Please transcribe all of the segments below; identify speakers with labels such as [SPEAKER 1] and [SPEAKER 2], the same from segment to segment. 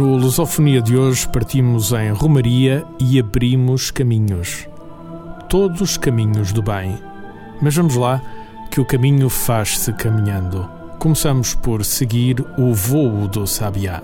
[SPEAKER 1] No Lusofonia de hoje partimos em Romaria e abrimos caminhos. Todos caminhos do bem. Mas vamos lá, que o caminho faz-se caminhando. Começamos por seguir o vôo do sabiá.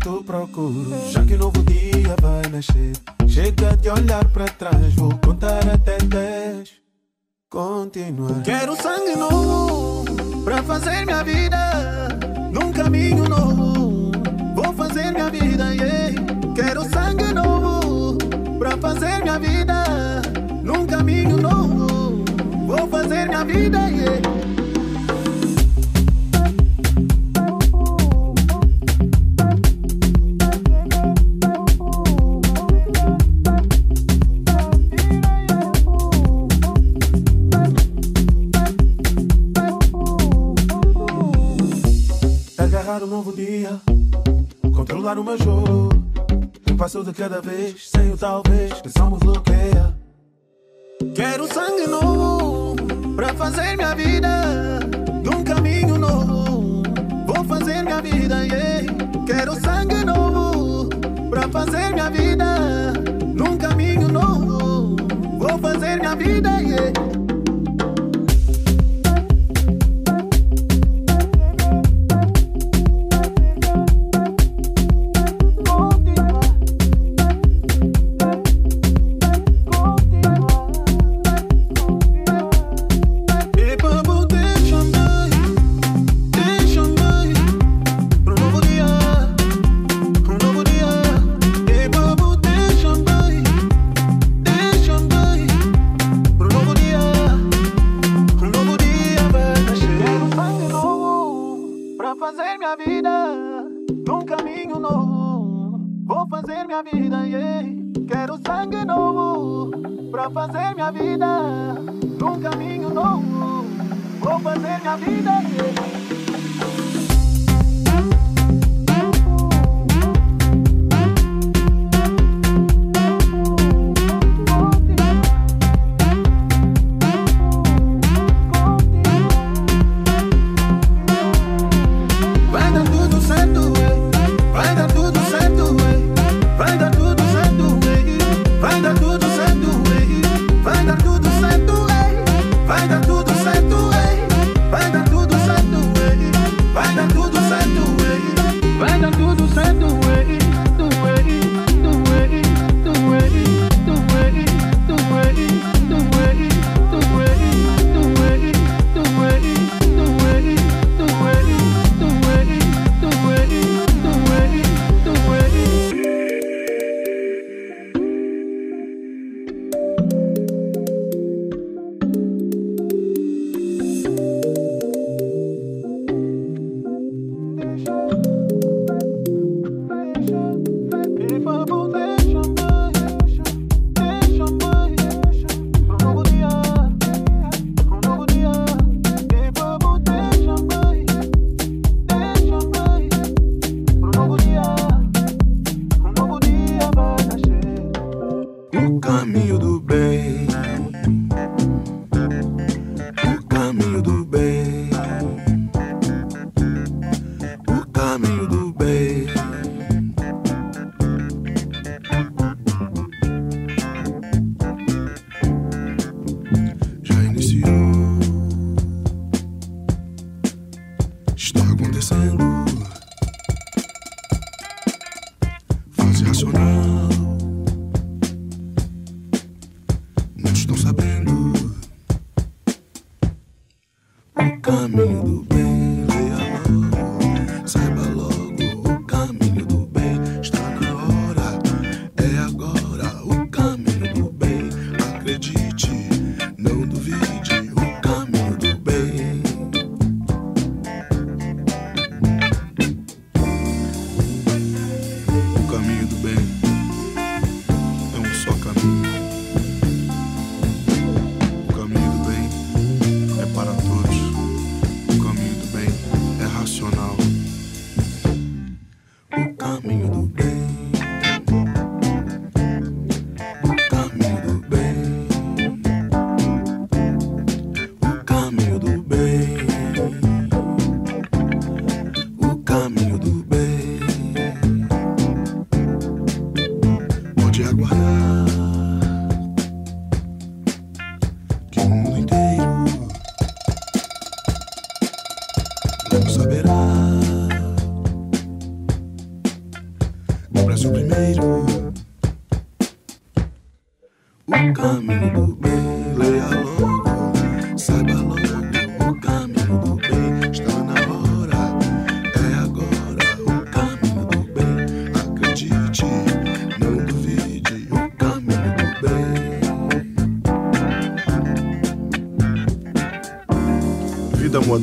[SPEAKER 2] tanto procuro. Já que novo dia passo de cada vez, sem o talvez, pensão me bloqueia. Quero sangue novo pra fazer minha vida num caminho novo. Vou fazer minha vida, yeah. Quero sangue novo pra fazer minha vida num caminho novo. Vou fazer minha vida, yeah. caminho do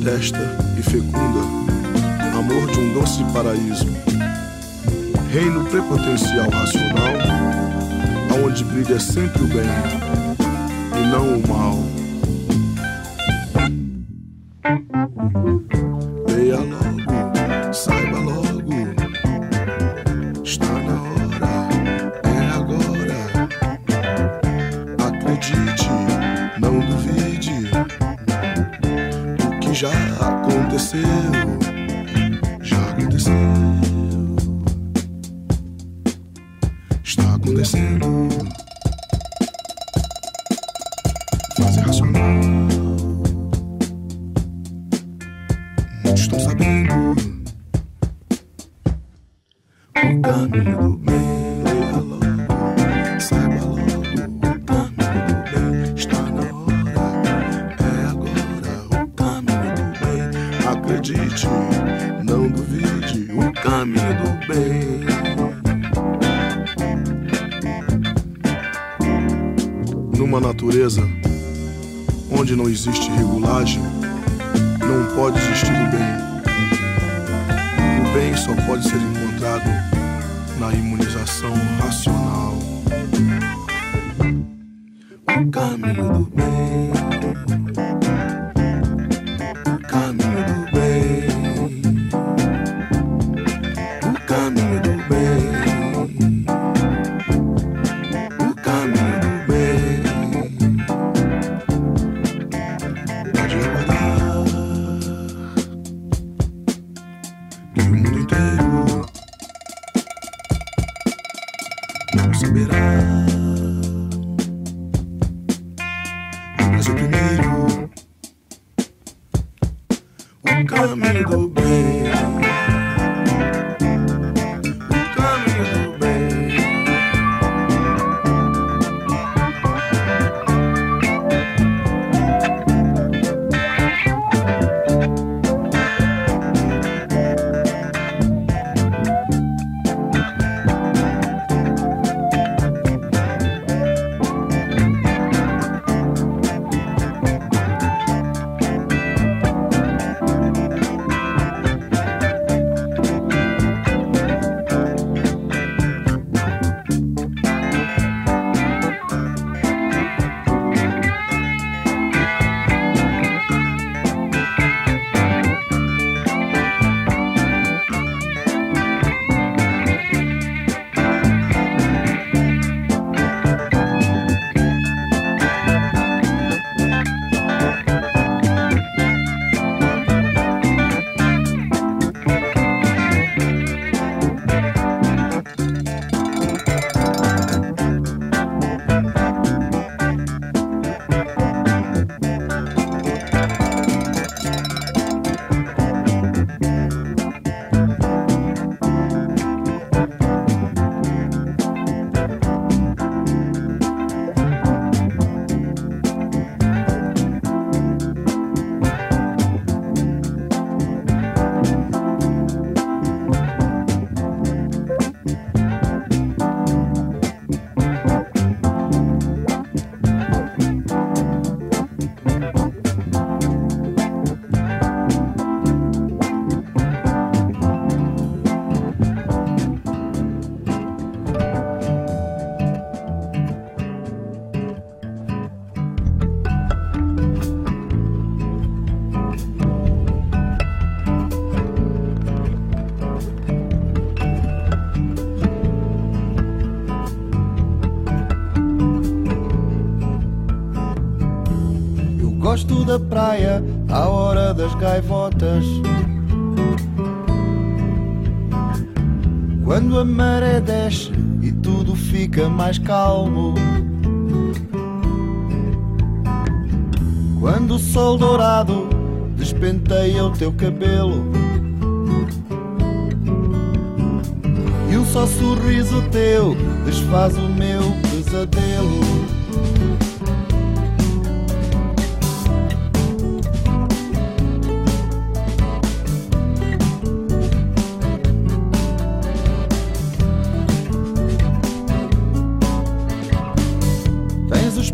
[SPEAKER 2] testa e fecunda, amor de um doce paraíso, reino prepotencial racional, aonde brilha é sempre o bem e não o mal.
[SPEAKER 3] Acredite. Não duvide. O caminho do bem. Numa natureza onde não existe regulagem, não pode existir o bem. O bem só pode ser encontrado na imunização racional. O caminho
[SPEAKER 4] gosto da praia à hora das gaivotas. Quando a maré desce e tudo fica mais calmo. Quando o sol dourado despenteia o teu cabelo. E um só sorriso teu desfaz o meu pesadelo.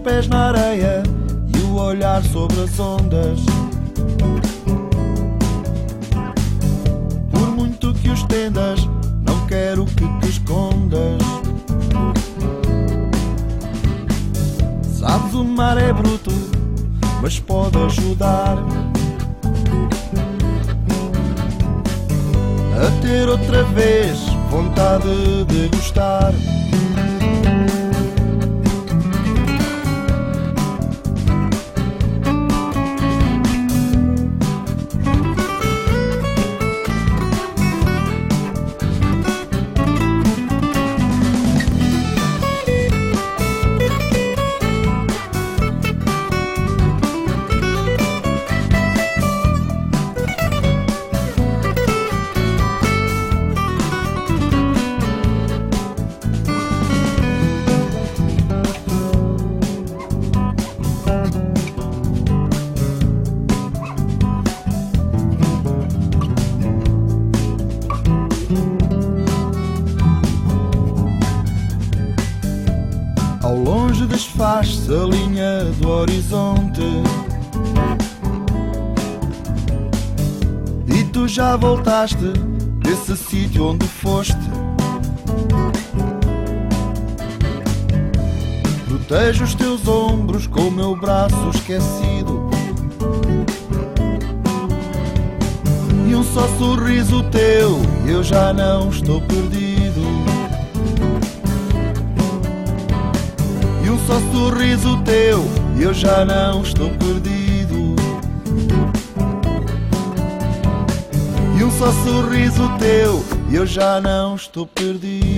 [SPEAKER 4] Pés na areia e o olhar sobre as ondas. Por muito que os tendas, não quero que te escondas. Sabes, o mar é bruto, mas pode ajudar. A ter outra vez vontade de gostar.
[SPEAKER 5] horizonte. E tu já voltaste desse sítio onde foste. Protejo os teus ombros com o meu braço esquecido. E um só sorriso teu, eu já não estou perdido. E um só sorriso teu, e eu já não estou perdido. E um só sorriso teu, e eu já não estou perdido.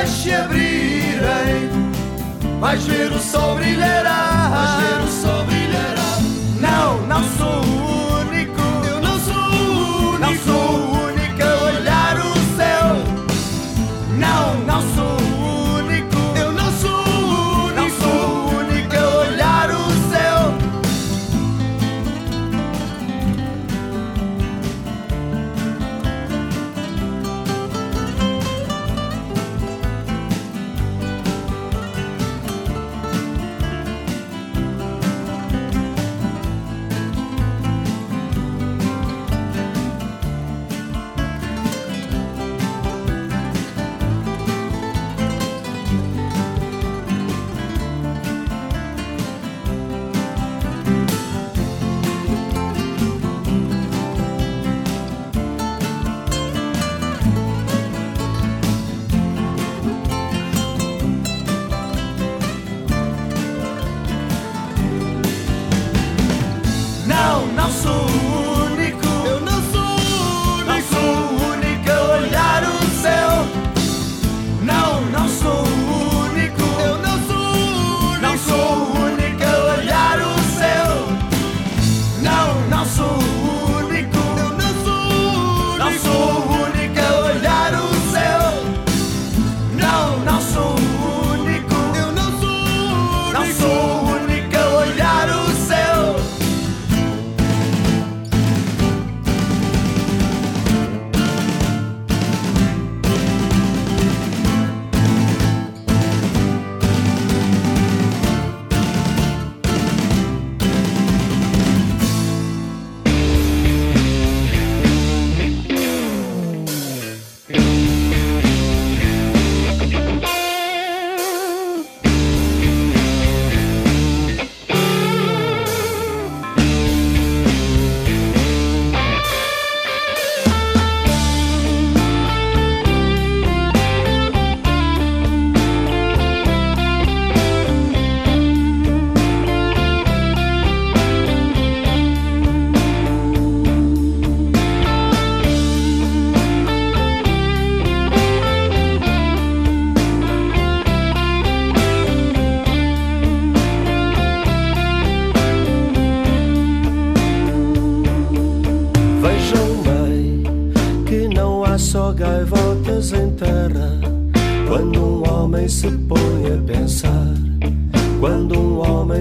[SPEAKER 6] portas se abrirem, vais ver o sol brilhará, vais ver o sol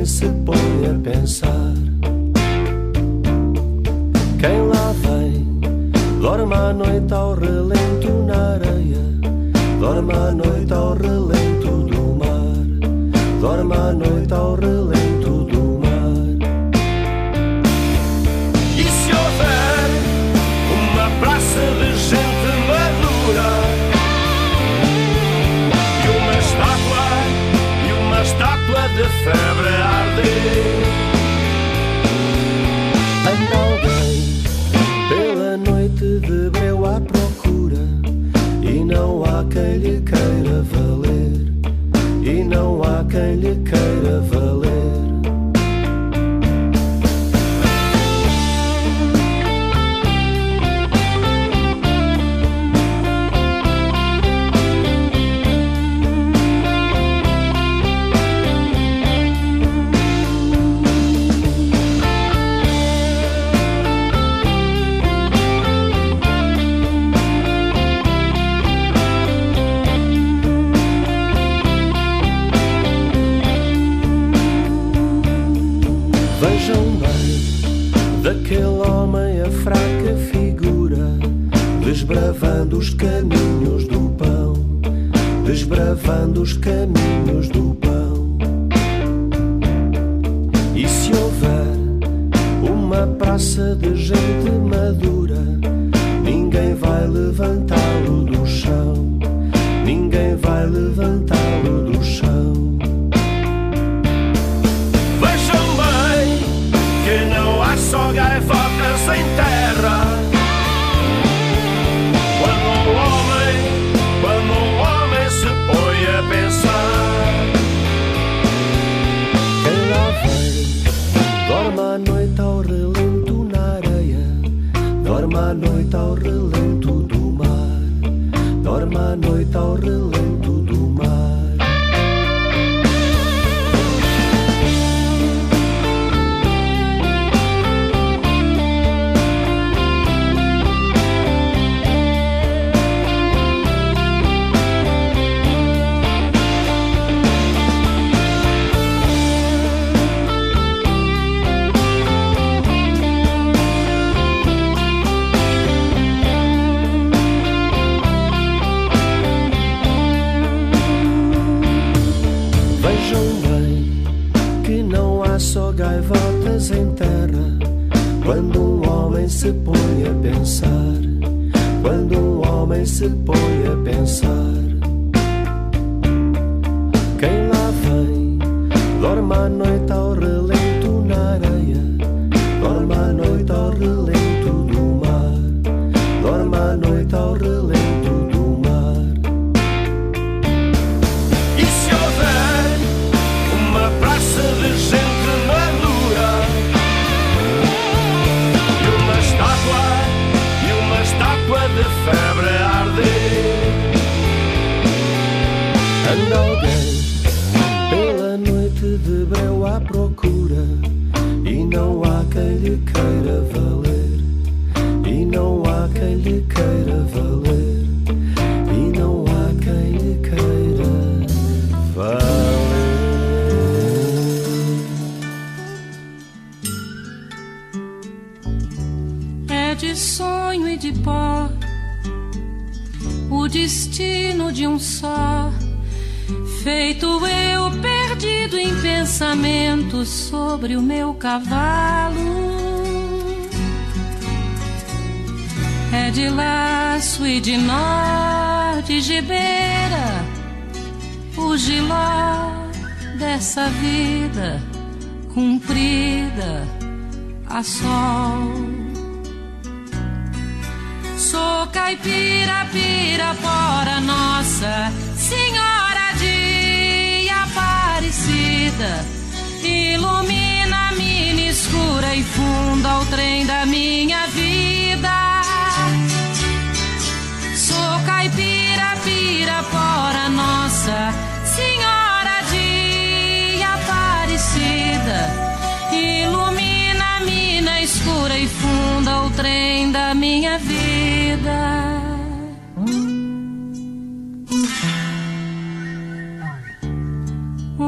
[SPEAKER 6] se
[SPEAKER 7] põe a pensar. Quem lá vem, dorme à noite ao relento na areia, dorme à noite ao relento do mar, dorme à noite ao relento do mar.
[SPEAKER 6] E se houver uma praça de gente madura? E uma estátua, e uma estátua de febre.
[SPEAKER 8] live. Feito eu perdido em pensamentos sobre o meu cavalo. É de laço e de nó, de gibeira, o giló dessa vida cumprida a sol. Sou caipira, pirapora, nossa Senhora Ilumina a mina escura e funda o trem da minha vida. Sou caipira, pirapora, nossa Senhora de Aparecida. Ilumina a mina escura e funda o trem da minha vida.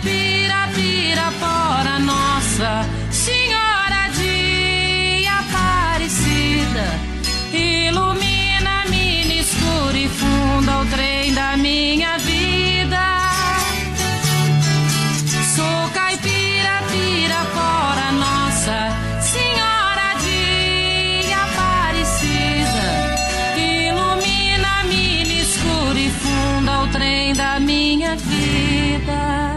[SPEAKER 8] caipira, pirapora, nossa Senhora de Aparecida. Ilumina mina escura e funda o trem da minha vida. Sou caipira, pirapora, nossa Senhora de Aparecida. Ilumina a mina escura e funda o trem da minha vida.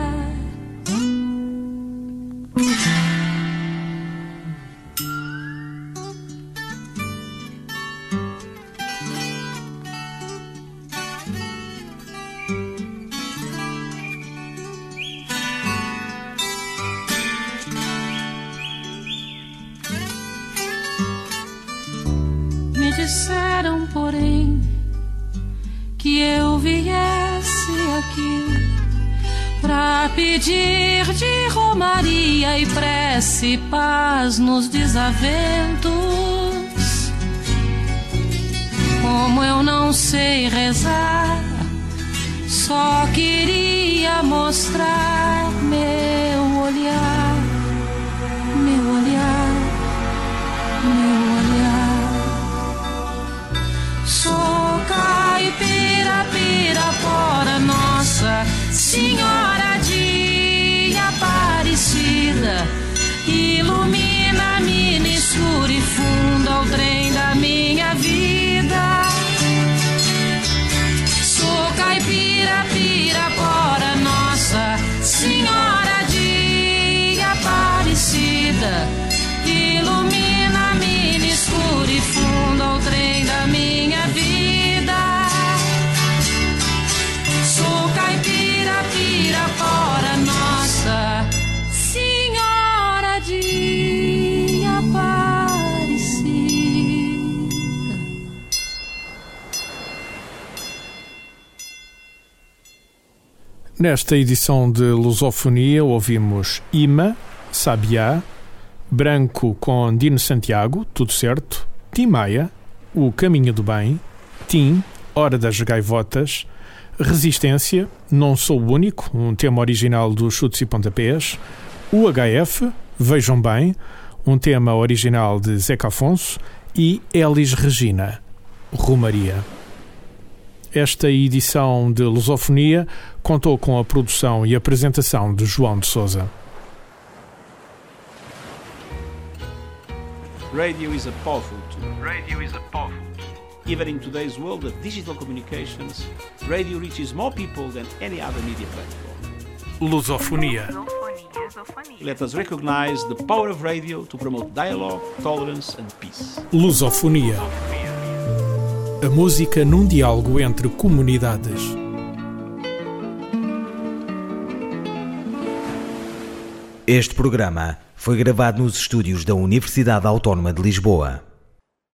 [SPEAKER 8] Prece paz nos desaventos. Como eu não sei rezar, só queria mostrar meu olhar, meu olhar, meu olhar. Sou caipira, pirapora, nossa Senhora de Aparecida. Funda
[SPEAKER 1] Nesta edição de Lusofonia ouvimos Ima, Sabiá, Branco com Dino Santiago, tudo certo, Tim Maia, O Caminho do Bem, Tim, Hora das Gaivotas, Resistência, Não Sou o Único, um tema original dos Chutes e Pontapés, UHF, Vejam Bem, um tema original de Zeca Afonso e Elis Regina, Romaria. Esta edição de Lusofonia contou com a produção e apresentação de João de Souza.
[SPEAKER 9] Radio is a powerful tool. Radio is a powerful tool. Even in today's world of digital communications, radio reaches more people than any other media platform.
[SPEAKER 10] Lusofonia.
[SPEAKER 9] Let us recognize the power of radio to promote dialogue, tolerance and peace.
[SPEAKER 10] Lusofonia. A música num diálogo entre comunidades.
[SPEAKER 11] Este programa foi gravado nos estúdios da Universidade Autónoma de Lisboa.